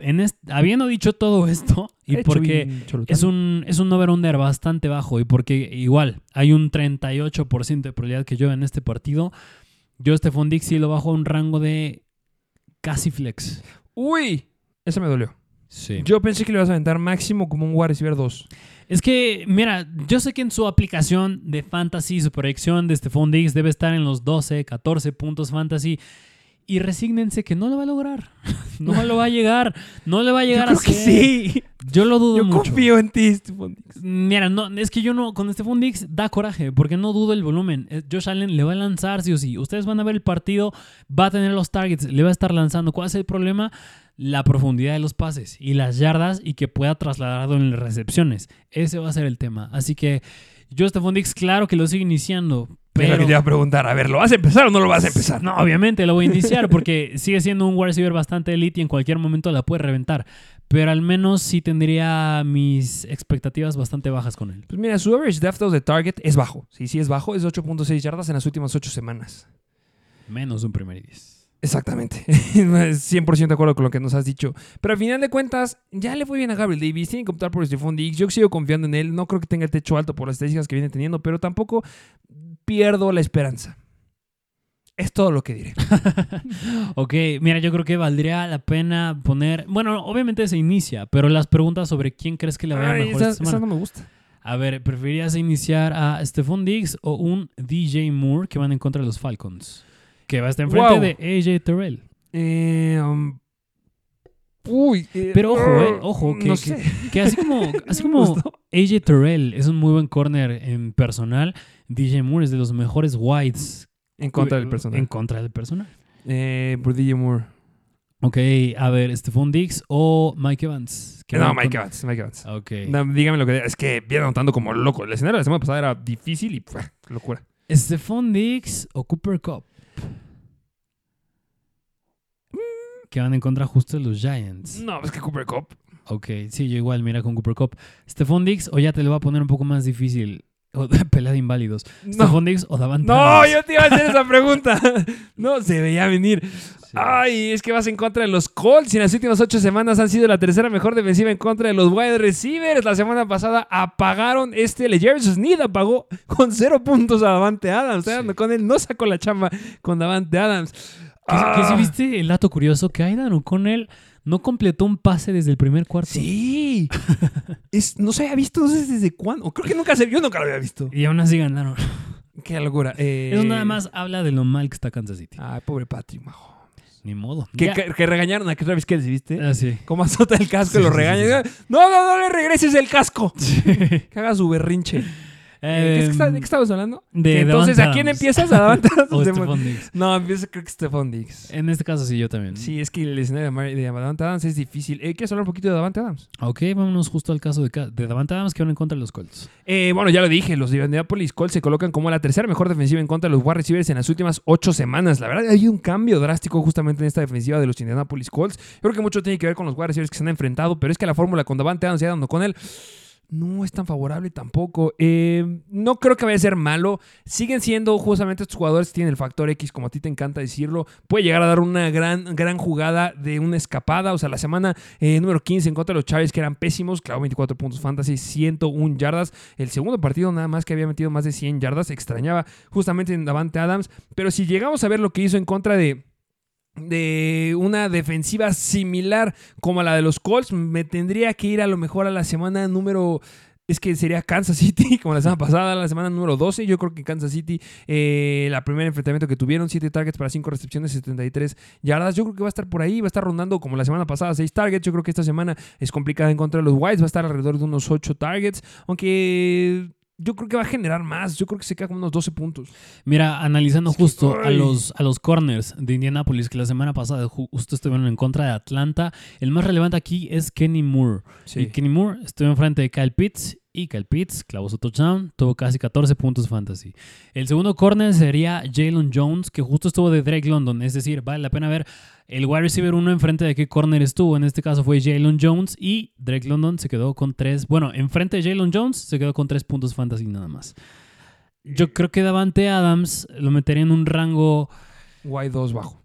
D: En habiendo dicho todo esto, y porque es un, es un over-under bastante bajo y porque igual hay un 38% de probabilidad que llueva en este partido, yo Stephon sí lo bajo a un rango de casi flex.
C: Uy, ese me dolió.
D: Sí.
C: Yo pensé que le ibas a aventar máximo como un wide receiver 2.
D: Es que, mira, yo sé que en su aplicación de fantasy, su proyección de Stephon Diggs debe estar en los 12, 14 puntos fantasy. Y resígnense que no lo va a lograr. No lo va a llegar. No le va a
C: Yo
D: llegar
C: creo
D: a
C: que sí.
D: Yo lo dudo
C: Yo
D: mucho.
C: confío en ti, Stephon Diggs.
D: Mira, no, es que yo no, con Stephon Diggs da coraje, porque no dudo el volumen. Eh, Josh Allen le va a lanzar sí o sí. Ustedes van a ver el partido, va a tener los targets, le va a estar lanzando. ¿Cuál es el problema? La profundidad de los pases y las yardas y que pueda trasladarlo en las recepciones. Ese va a ser el tema. Así que yo, Stephon Diggs, claro que lo sigo iniciando.
C: Pero que te iba a preguntar, a ver, ¿lo vas a empezar o no lo vas a empezar?
D: no, obviamente lo voy a iniciar porque sigue siendo un wide receiver bastante elite y en cualquier momento la puede reventar. Pero al menos sí tendría mis expectativas bastante bajas con él.
C: Pues mira, su average depth of the target es bajo. Sí, sí es bajo. Es 8.6 yardas en las últimas 8 semanas.
D: Menos un primer y diez.
C: Exactamente. 100% de acuerdo con lo que nos has dicho. Pero al final de cuentas, ya le fue bien a Gabriel Davis. Tiene que optar por Stephon Diggs. Yo sigo confiando en él. No creo que tenga el techo alto por las estadísticas que viene teniendo, pero tampoco pierdo la esperanza. Es todo lo que diré.
D: Ok, mira, yo creo que valdría la pena poner. Bueno, obviamente se inicia, pero las preguntas sobre quién crees que le vaya
C: Ay,
D: mejor
C: esa,
D: esta
C: esa
D: semana.
C: no me gusta.
D: A ver, ¿preferirías iniciar a Stephon Diggs o un DJ Moore que van en contra de los Falcons? Que va a estar enfrente
C: Wow.
D: de AJ Terrell.
C: Eh, um, uy. eh,
D: Pero ojo, eh,
C: uh,
D: ojo, que,
C: no
D: que-
C: sé.
D: que así como, así. AJ Terrell es un muy buen corner en personal, DJ Moore es de los mejores wides
C: En contra del personal.
D: En contra del personal.
C: Eh, por DJ Moore.
D: Ok, a ver, Stephon Diggs o Mike Evans.
C: No, Mike
D: con-
C: Evans. Mike Evans.
D: Ok.
C: No, dígame lo que es que viene anotando como loco. El escenario de la semana pasada era difícil y puf, locura.
D: Stephon Diggs o Cooper Cup. Que van en contra justo de los Giants.
C: No, es que Cooper Cup.
D: Ok, sí, yo igual, mira con Cooper Cup. Stephon Diggs o ya te lo voy a poner un poco más difícil. O de pelea de inválidos.
C: No.
D: Stephon Diggs o Davante
C: No, yo te iba a hacer esa pregunta. No se veía venir.
D: Sí.
C: Ay, es que vas en contra de los Colts y en las últimas ocho semanas han sido la tercera mejor defensiva en contra de los wide receivers. La semana pasada apagaron este. Jerry Sneed apagó con cero puntos a Davante Adams. Con él no sacó la chamba con Davante Adams.
D: Que
C: Ah.
D: si viste el dato curioso que Aidan O'Connell no completó un pase desde el primer cuarto.
C: Sí. Es, no se había visto, no sé desde cuándo. Creo que nunca se Yo nunca lo había visto.
D: Y aún así ganaron.
C: Qué locura. Eh,
D: Eso nada más habla de lo mal que está Kansas City.
C: Ay, pobre Patrick Mahomes.
D: Ni modo.
C: Que, que- que regañaron a Travis Kelce, ¿viste?
D: Ah, sí.
C: Cómo azota el casco y lo
D: sí,
C: regaña. No, no, no le regreses el casco. Que haga su berrinche. Eh, ¿qué es que está- ¿De qué estabas hablando?
D: de
C: entonces,
D: Davante
C: ¿a quién
D: Adams.
C: empiezas? ¿A Davante Adams?
D: O Stephon Diggs.
C: No, empiezo creo que Stephon Diggs.
D: En este caso sí, yo también.
C: Sí, es que el escenario de Davante Adams es difícil. Eh, ¿Quieres hablar un poquito de Davante Adams?
D: Ok, vámonos justo al caso de, de Davante Adams que van en contra de los Colts.
C: Eh, bueno, ya lo dije, los de Indianapolis Colts se colocan como la tercera mejor defensiva en contra de los wide receivers en las últimas ocho semanas. La verdad, hay un cambio drástico justamente en esta defensiva de los Indianapolis Colts. Yo creo que mucho tiene que ver con los wide receivers que se han enfrentado, pero es que la fórmula con Davante Adams y Adam con él no es tan favorable tampoco. Eh, no creo que vaya a ser malo. Siguen siendo justamente estos jugadores que tienen el factor X, como a ti te encanta decirlo. Puede llegar a dar una gran, gran jugada de una escapada. O sea, la semana eh, número 15 en contra de los Chargers, que eran pésimos, clavó 24 puntos fantasy, 101 yardas. El segundo partido nada más que había metido más de 100 yardas. Extrañaba justamente en Davante Adams. Pero si llegamos a ver lo que hizo en contra de de una defensiva similar como la de los Colts, me tendría que ir a lo mejor a la semana número... Es que sería Kansas City, como la semana pasada, la semana número 12. Yo creo que Kansas City, eh, la primer enfrentamiento que tuvieron, 7 targets para 5 recepciones, 73 yardas. Yo creo que va a estar por ahí, va a estar rondando como la semana pasada, 6 targets. Yo creo que esta semana es complicada en contra de los Whites, va a estar alrededor de unos 8 targets. Aunque yo creo que va a generar más. Yo creo que se queda como unos 12 puntos.
D: Mira, analizando
C: Es que,
D: justo a los, a los corners de Indianapolis, que la semana pasada ju- justo estuvieron en contra de Atlanta, el más relevante aquí es Kenny Moore. Y Kenny Moore estuvo enfrente de Kyle Pitts y Kyle Pitts clavó su touchdown, tuvo casi 14 puntos fantasy. El segundo corner sería Jalen Jones, que justo estuvo de Drake London, es decir, vale la pena ver el wide receiver uno enfrente de qué corner estuvo. En este caso fue Jalen Jones y Drake London se quedó con tres. Bueno, enfrente de Jalen Jones se quedó con tres puntos fantasy nada más. Yo creo que Davante Adams lo metería en un rango,
C: Y2 bajo.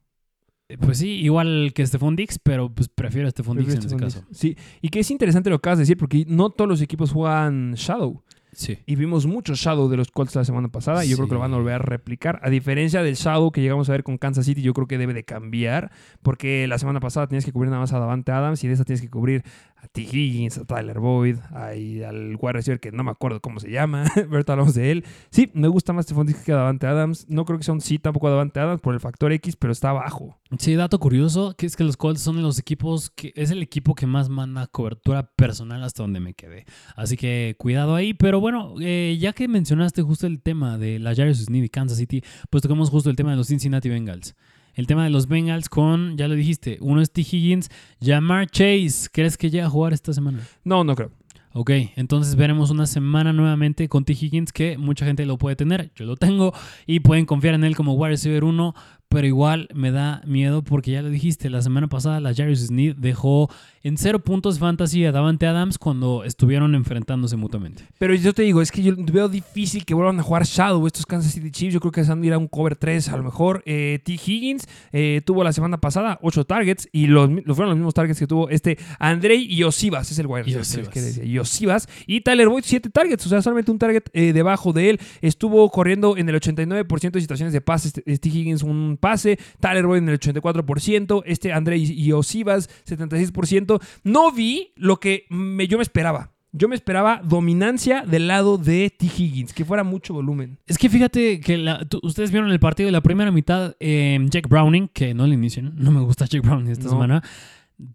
D: Eh, pues sí, igual que Stephon Diggs, pero pues prefiero a Stephon Diggs en este caso.
C: Sí, y que es interesante lo que acabas de decir, porque no todos los equipos juegan Shadow.
D: Sí.
C: Y vimos mucho Shadow de los Colts la semana pasada y yo creo que lo van a volver a replicar. A diferencia del Shadow que llegamos a ver con Kansas City, yo creo que debe de cambiar porque la semana pasada tenías que cubrir nada más a Davante Adams y de esa tienes que cubrir a T. Higgins, a Tyler Boyd, ahí al wide receiver que no me acuerdo cómo se llama, pero hablamos de él. Sí, me gusta más Stephon Diggs que Davante Adams. No creo que sea un sí tampoco a Davante Adams por el factor X, pero está abajo.
D: Sí, dato curioso, que es que los Colts son los equipos que es el equipo que más manda cobertura personal hasta donde me quedé. Así que cuidado ahí. Pero bueno, eh, ya que mencionaste justo el tema de la Jairus Sneed y Kansas City, pues tocamos justo el tema de los Cincinnati Bengals. El tema de los Bengals con, ya lo dijiste, uno es T. Higgins, Jamar Chase. ¿Crees que llega a jugar esta semana?
C: No, no creo.
D: Ok, entonces veremos una semana nuevamente con T. Higgins que mucha gente lo puede tener, yo lo tengo y pueden confiar en él como wide receiver 1, pero igual me da miedo porque ya lo dijiste, la semana pasada la Jarvis Sneed dejó en cero puntos fantasy a Davante Adams cuando estuvieron enfrentándose mutuamente.
C: Pero yo te digo, es que yo veo difícil que vuelvan a jugar Shadow estos Kansas City Chiefs. Yo creo que se a ir a un cover 3 a lo mejor. Eh, T. Higgins eh, tuvo la semana pasada 8 targets y los, fueron los mismos targets que tuvo este Andrei Iosivas. Es el wide receiver
D: Iosivas.
C: que decía. Iosivas. Y Tyler Boyd 7 targets, o sea, solamente un target eh, debajo de él. Estuvo corriendo en el 89% de situaciones de pases. Este, T. Higgins un pase. Tyler Boyd en el 84%. Este Andrei Iosivas 76%. No vi lo que me- yo me esperaba. Yo me esperaba dominancia del lado de T. Higgins, que fuera mucho volumen.
D: Es que fíjate que la- tú- ustedes vieron el partido de la primera mitad, eh, Jack Browning, que no le inician, no me gusta Jack Browning esta
C: No.
D: semana,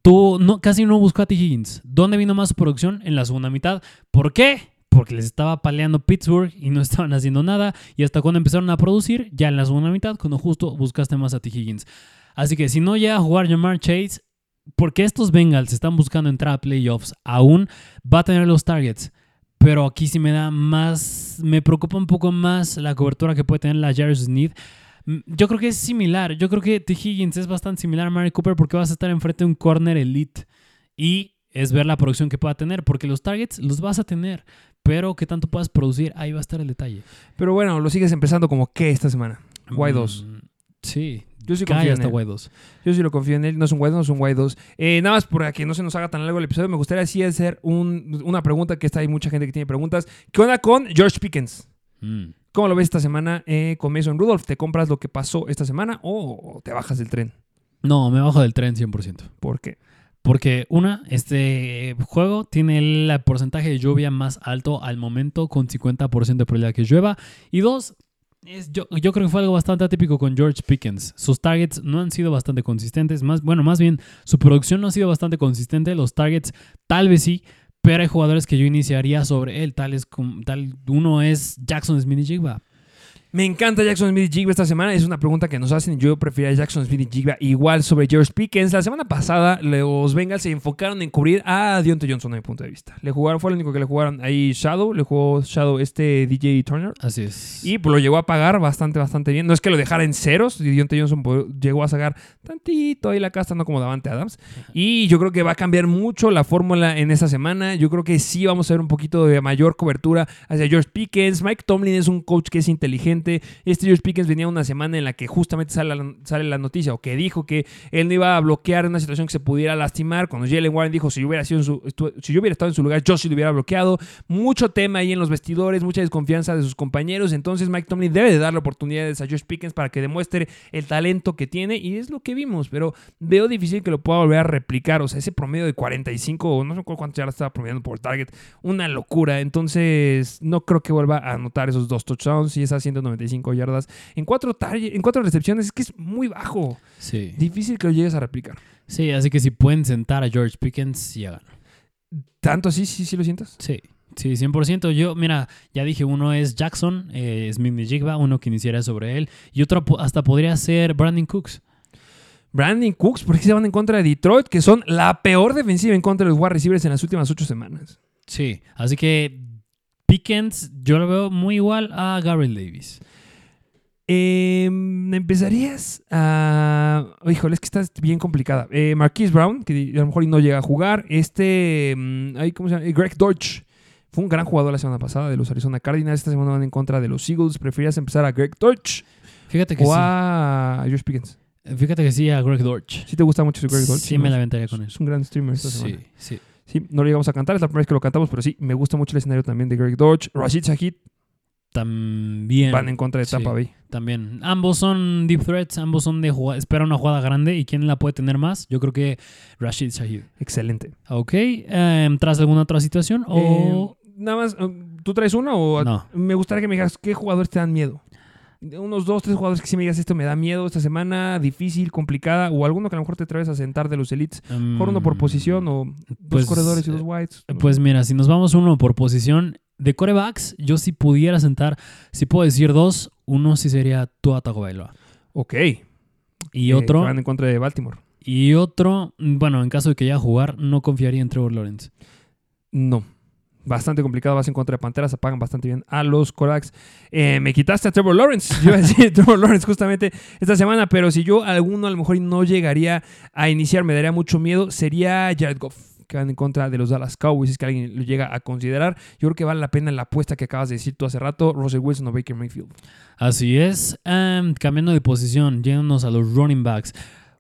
D: tú no, casi no buscó a T. Higgins. ¿Dónde vino más su producción? En la segunda mitad. ¿Por qué? Porque les estaba paleando Pittsburgh y no estaban haciendo nada. Y hasta cuando empezaron a producir, ya en la segunda mitad, cuando justo buscaste más a T. Higgins. Así que si no llega a jugar Jamar Chase, porque estos Bengals están buscando entrar a playoffs, aún va a tener los targets. Pero aquí sí me da más, me preocupa un poco más la cobertura que puede tener la Jarvis Smith. Mm, Yo creo que es similar. Yo creo que T. Higgins es bastante similar a Mary Cooper porque vas a estar enfrente de un corner elite. Y es ver la producción que pueda tener, porque los targets los vas a tener. Pero qué tanto puedas producir, ahí va a estar el detalle.
C: Pero bueno, lo sigues empezando como que esta semana. Y2.
D: Mm, Sí.
C: Yo sí confío en
D: hasta
C: él.
D: Y2.
C: Yo sí lo confío en él. No es un Y2, no es un Y2. Eh, nada más para que no se nos haga tan largo el episodio, me gustaría así hacer un- una pregunta que está hay mucha gente que tiene preguntas. ¿Qué onda con George Pickens?
D: Mm.
C: ¿Cómo lo ves esta semana eh, con Mason Rudolph? ¿Te compras lo que pasó esta semana o te bajas del tren?
D: No, me bajo del tren 100%.
C: ¿Por qué?
D: Porque una, este juego tiene el porcentaje de lluvia más alto al momento con 50% de probabilidad que llueva. Y dos, es, yo, yo creo que fue algo bastante atípico con George Pickens. Sus targets no han sido bastante consistentes. Más, bueno, más bien, su producción no ha sido bastante consistente. Los targets tal vez sí, pero hay jugadores que yo iniciaría sobre él. Tales como, tal, uno es Jackson Smith Jigba.
C: Me encanta Jackson Smith Jigba esta semana. Es una pregunta que nos hacen. Yo prefería Jackson Smith Jigba igual sobre George Pickens. La semana pasada los Bengals se enfocaron en cubrir a Deontay Johnson a mi punto de vista. Le jugaron, fue el único que le jugaron ahí Shadow. Le jugó Shadow este DJ Turner.
D: Así es.
C: Y pues lo llegó a pagar bastante, bastante bien. No es que lo dejara en ceros. y Deontay Johnson llegó a sacar tantito ahí la casta, no como Davante Adams. Y yo creo que va a cambiar mucho la fórmula en esta semana. Yo creo que sí vamos a ver un poquito de mayor cobertura hacia George Pickens. Mike Tomlin es un coach que es inteligente. Este George Pickens venía una semana en la que justamente sale la, sale la noticia o que dijo que él no iba a bloquear una situación que se pudiera lastimar. Cuando Jalen Warren dijo, si yo hubiera, sido si yo hubiera estado en su lugar, yo sí lo hubiera bloqueado. Mucho tema ahí en los vestidores, mucha desconfianza de sus compañeros. Entonces Mike Tomlin debe de darle oportunidades a George Pickens para que demuestre el talento que tiene y es lo que vimos, pero veo difícil que lo pueda volver a replicar. O sea, ese promedio de 45 o no sé cuántos ya estaba promediando por target, una locura. Entonces no creo que vuelva a anotar esos dos touchdowns y esas 195 yardas en cuatro, en cuatro recepciones. Es que es muy bajo.
D: Sí.
C: Difícil que lo llegues a replicar.
D: Sí, así que si pueden sentar a George Pickens, ya ganan.
C: ¿Tanto así? ¿Sí, sí lo sientas?
D: Sí, sí, 100%. Yo, mira, ya dije, uno es Jackson, eh, Smith Jigba, uno que iniciaría sobre él, y otro hasta podría ser Brandon Cooks.
C: Brandon Cooks, porque se van en contra de Detroit, que son la peor defensiva en contra de los wide receivers en las últimas ocho semanas.
D: Sí, así que Pickens yo lo veo muy igual a Gabriel Davis.
C: Eh, empezarías a. Híjole, es que está bien complicada. Eh, Marquise Brown, que a lo mejor no llega a jugar. Este. ay, ¿Cómo se llama? Eh, Greg Dortch. Fue un gran jugador la semana pasada de los Arizona Cardinals. Esta semana van en contra de los Eagles. ¿Preferías empezar a Greg Dortch
D: Fíjate que
C: o
D: sí.
C: a Josh Pickens?
D: Fíjate que sí a Greg Dortch.
C: ¿Sí te gusta mucho Greg Dortch?
D: Sí, me la aventaría con él.
C: Es un gran streamer esta semana.
D: Sí, sí.
C: Sí, no lo llegamos a cantar. Es la primera vez que lo cantamos, pero sí, me gusta mucho el escenario también de Greg Dortch. Rashid Shahid
D: También.
C: van en contra de
D: Sí.
C: Tampa Bay.
D: También. Ambos son deep threats, ambos son de jugada, espera una jugada grande y quién la puede tener más. Yo creo que Rashid Shahid.
C: Excelente.
D: Ok. em, ¿Tras alguna otra situación? O.
C: Eh, nada más, eh, ¿tú traes uno o
D: No.
C: me gustaría que me digas qué jugadores te dan miedo? De Unos dos, tres jugadores que sí me digas esto me da miedo esta semana, difícil, complicada, o alguno que a lo mejor te traes a sentar de los elites. Mejor uno por
D: mm,
C: posición o dos
D: pues,
C: corredores y dos
D: eh,
C: whites.
D: Pues mira, si nos vamos uno por posición de corebacks, yo si pudiera sentar, si puedo decir dos, uno sí sería Tua Tagovailoa.
C: ok.
D: Y
C: Eh,
D: otro,
C: van en contra de Baltimore.
D: y otro, bueno, en caso de que ya jugar, no confiaría en Trevor Lawrence.
C: No. Bastante complicado, vas en contra de Panteras, apagan bastante bien a los Corax. Eh, me quitaste a Trevor Lawrence. Yo iba a decir Trevor Lawrence justamente esta semana, pero si yo alguno a lo mejor no llegaría a iniciar, me daría mucho miedo, sería Jared Goff, que van en contra de los Dallas Cowboys, es que alguien lo llega a considerar. Yo creo que vale la pena la apuesta que acabas de decir tú hace rato, Russell Wilson o Baker Mayfield.
D: Así es, em, cambiando de posición, yéndonos a los running backs.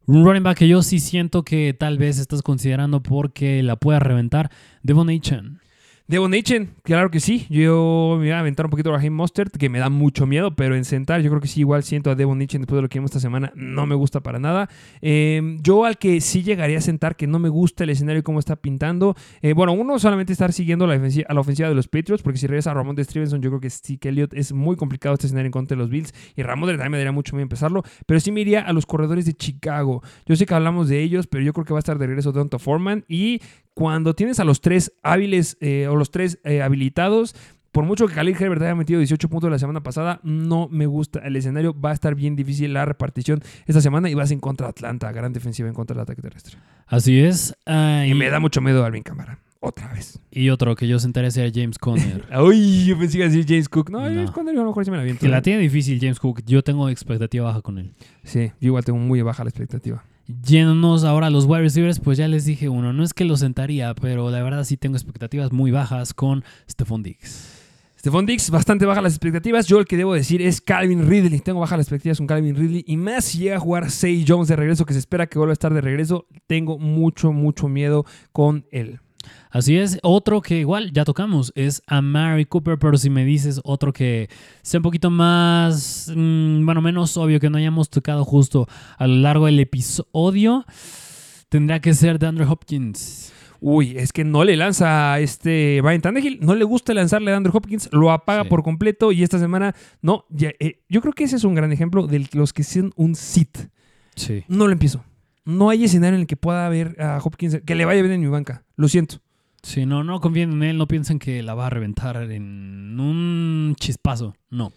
D: Un running back que yo sí siento que tal vez estás considerando porque la pueda reventar, Devon Achan.
C: Devon Achen, claro que sí. Yo me voy a aventar un poquito a Raheem Mostert, que me da mucho miedo, pero en sentar, yo creo que sí, igual siento a Devon Achen después de lo que vimos esta semana, no me gusta para nada. Eh, yo al que sí llegaría a sentar, que no me gusta el escenario y cómo está pintando. eh, bueno, uno solamente estar siguiendo la a la ofensiva de los Patriots, porque si regresa a Ramón de Stevenson, yo creo que sí que Elliott es muy complicado este escenario en contra de los Bills. Y Ramón también me daría mucho miedo empezarlo, pero sí me iría a los corredores de Chicago. Yo sé que hablamos de ellos, pero yo creo que va a estar de regreso Donta Foreman. Y cuando tienes a los tres hábiles eh, o los tres eh, habilitados, por mucho que Khalil Herbert haya metido 18 puntos la semana pasada, no me gusta. El escenario va a estar bien difícil la repartición esta semana y vas en contra de Atlanta, gran defensiva en contra del ataque terrestre.
D: Así es.
C: Y me da mucho miedo Alvin Cámara. Otra vez.
D: y otro que yo sentaría sería James Conner.
C: Uy, yo pensé que iba a decir James Cook. No,
D: No.
C: James Conner yo a lo mejor sí me la aviento.
D: que la tiene difícil James Cook. Yo tengo expectativa baja con él.
C: Sí, yo igual tengo muy baja la expectativa.
D: Yéndonos ahora a los wide receivers, pues ya les dije uno. No es que lo sentaría, pero la verdad sí tengo expectativas muy bajas con Stephon Diggs.
C: Stephon Dix, bastante baja las expectativas. Yo el que debo decir es Calvin Ridley. Tengo bajas las expectativas con Calvin Ridley. Y más si llega a jugar Say Jones de regreso, que se espera que vuelva a estar de regreso. Tengo mucho, mucho miedo con él.
D: Así es, otro que igual ya tocamos es a Mary Cooper, pero si me dices otro que sea un poquito más, mm, bueno, menos obvio que no hayamos tocado justo a lo largo del episodio, tendría que ser de Andrew Hopkins.
C: Uy, es que no le lanza a este Brian Tannehill. No le gusta lanzarle a Andrew Hopkins. Lo apaga
D: Sí.
C: por completo. Y esta semana, no. ya, eh, yo creo que ese es un gran ejemplo de los que son un sit.
D: Sí.
C: No lo empiezo. No hay escenario en el que pueda haber a Hopkins que le vaya bien en mi banca. Lo siento.
D: Sí, no, no confíen en él, no piensen que la va a reventar en un chispazo. No.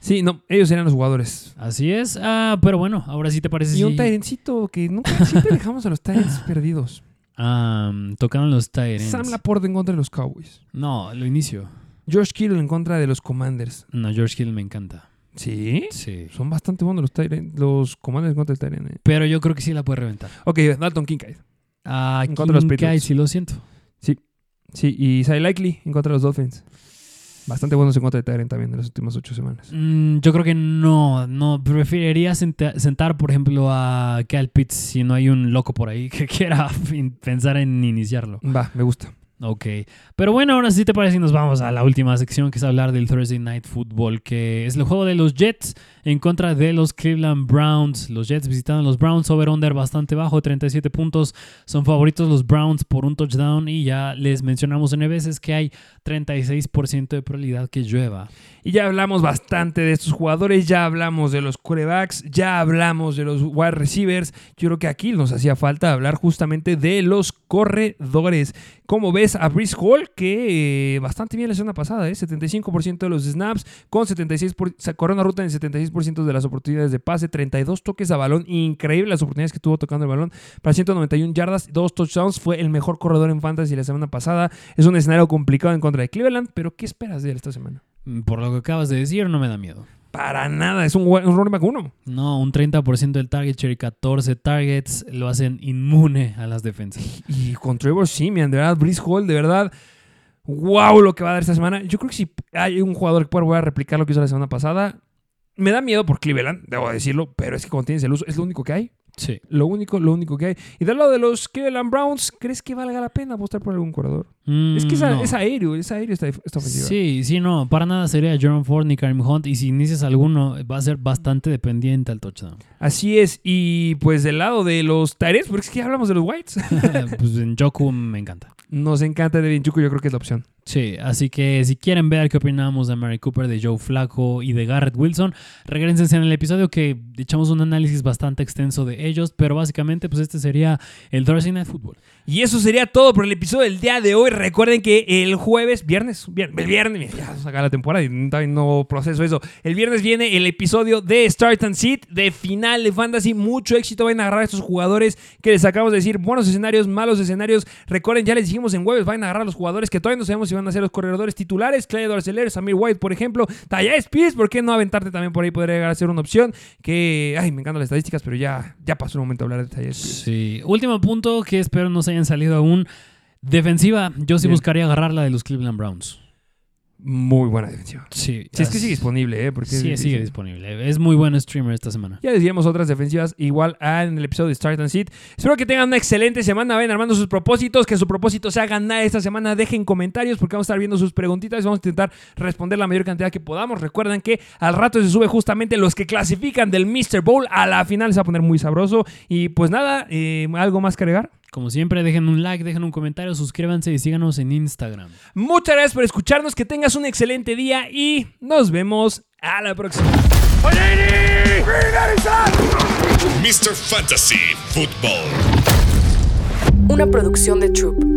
C: Sí, no, ellos serían los jugadores.
D: Así es. Ah, pero bueno, ahora sí te parece.
C: Y un Tyrencito que nunca siempre dejamos a los Tyrants perdidos.
D: Ah, tocaron los Tyrants.
C: Sam Laporte en contra de los Cowboys.
D: No, lo inicio.
C: George Kittle en contra de los Commanders.
D: No, George Hill me encanta.
C: Sí.
D: Sí.
C: Son bastante buenos los, Tyrant- los Commanders en contra del Tyrant. eh.
D: Pero yo creo que sí la puede reventar.
C: Ok, Dalton Kincaid.
D: Ah,
C: En
D: Kincaid, sí lo siento.
C: Sí, y Sai Likely en contra de los Dolphins. Bastante buenos en contra de Tyrant también de las últimas ocho semanas.
D: Mm, yo creo que no, no. Preferiría senta- sentar, por ejemplo, a Cal Pitts si no hay un loco por ahí que quiera pensar en iniciarlo.
C: Va, me gusta.
D: Ok. Pero bueno, ahora sí te parece y nos vamos a la última sección que es hablar del Thursday Night Football, que es el juego de los Jets en contra de los Cleveland Browns. Los Jets visitando a los Browns, over-under bastante bajo, 37 puntos. Son favoritos los Browns por un touchdown y ya les mencionamos en veces que hay 36% de probabilidad que llueva.
C: Y ya hablamos bastante de estos jugadores, ya hablamos de los quarterbacks, ya hablamos de los wide receivers. Yo creo que aquí nos hacía falta hablar justamente de los corredores. Como ves a Brice Hall, que eh, bastante bien la semana pasada, ¿eh? 75% de los snaps, con 76%, por, corrió una ruta en 76% de las oportunidades de pase, 32 toques a balón, increíble las oportunidades que tuvo tocando el balón, para 191 yardas, dos touchdowns, fue el mejor corredor en fantasy la semana pasada. Es un escenario complicado en contra de Cleveland, pero ¿qué esperas de él esta semana?
D: Mm, Por lo que acabas de decir, no me da miedo.
C: Para nada, es un, un running back uno.
D: No, un 30% del target share y 14 targets lo hacen inmune a las defensas.
C: Y con Trevor Simeon, de verdad, Brice Hall, de verdad, wow lo que va a dar esta semana. Yo creo que si hay un jugador que pueda replicar lo que hizo la semana pasada, me da miedo por Cleveland, debo decirlo, pero es que cuando tienes el uso, es lo único que hay.
D: Sí.
C: Lo único, lo único que hay. Y del lado de los Cleveland Browns, ¿crees que valga la pena apostar por algún corredor? es que es,
D: Mm, no.
C: es aéreo, es aéreo esta, esta ofensiva.
D: Sí, sí, no, para nada sería Jerome Ford ni Karim Hunt y si inicias alguno va a ser bastante dependiente al touchdown.
C: Así es. Y pues del lado de los Tyrants, porque es que ya hablamos de los Whites.
D: pues en Joku me encanta.
C: Nos encanta Devin Chuku, yo creo que es la opción.
D: Sí, así que si quieren ver qué opinamos de Mary Cooper, de Joe Flacco y de Garrett Wilson, regresense en el episodio que echamos un análisis bastante extenso de ellos, pero básicamente pues este sería el Thursday Night Football.
C: Y eso sería todo por el episodio del día de hoy. Recuerden que el jueves, viernes, viernes, el viernes, ya se acaba la temporada y no proceso eso. El viernes viene el episodio de Start and Sit, de final de Fantasy. Mucho éxito. Vayan a agarrar a estos jugadores que les acabamos de decir. Buenos escenarios, malos escenarios. Recuerden, ya les dijimos en jueves, vayan a agarrar a los jugadores que todavía no sabemos si van a ser los corredores titulares. Clay Dorceler, Samir White, por ejemplo. Taya Spears, ¿por qué no aventarte también por ahí? Podría llegar a ser una opción. Que, ay, me encantan las estadísticas, pero ya, ya pasó el momento de hablar de Taya Spears.
D: Sí, último punto que espero no se hayan salido aún. Defensiva, yo sí
C: Bien.
D: buscaría agarrar la de los Cleveland Browns.
C: Muy buena defensiva.
D: Sí,
C: Si es que sigue disponible, ¿eh? Porque
D: Sí, sigue disponible. Es muy buen streamer esta semana.
C: Ya decíamos otras defensivas igual a en el episodio de Start and Sit. Espero que tengan una excelente semana. Vayan armando sus propósitos. Que su propósito sea ganar esta semana. Dejen comentarios porque vamos a estar viendo sus preguntitas. y Vamos a intentar responder la mayor cantidad que podamos. Recuerden que al rato se sube justamente los que clasifican del Mr. Bowl. A la final se va a poner muy sabroso. Y pues nada, eh, ¿algo más que agregar?
D: Como siempre, dejen un like, dejen un comentario, suscríbanse y síganos en Instagram.
C: Muchas gracias por escucharnos. Que tengas un excelente día y nos vemos a la próxima.
B: Mr. Fantasy Football.
A: Una producción de Troop.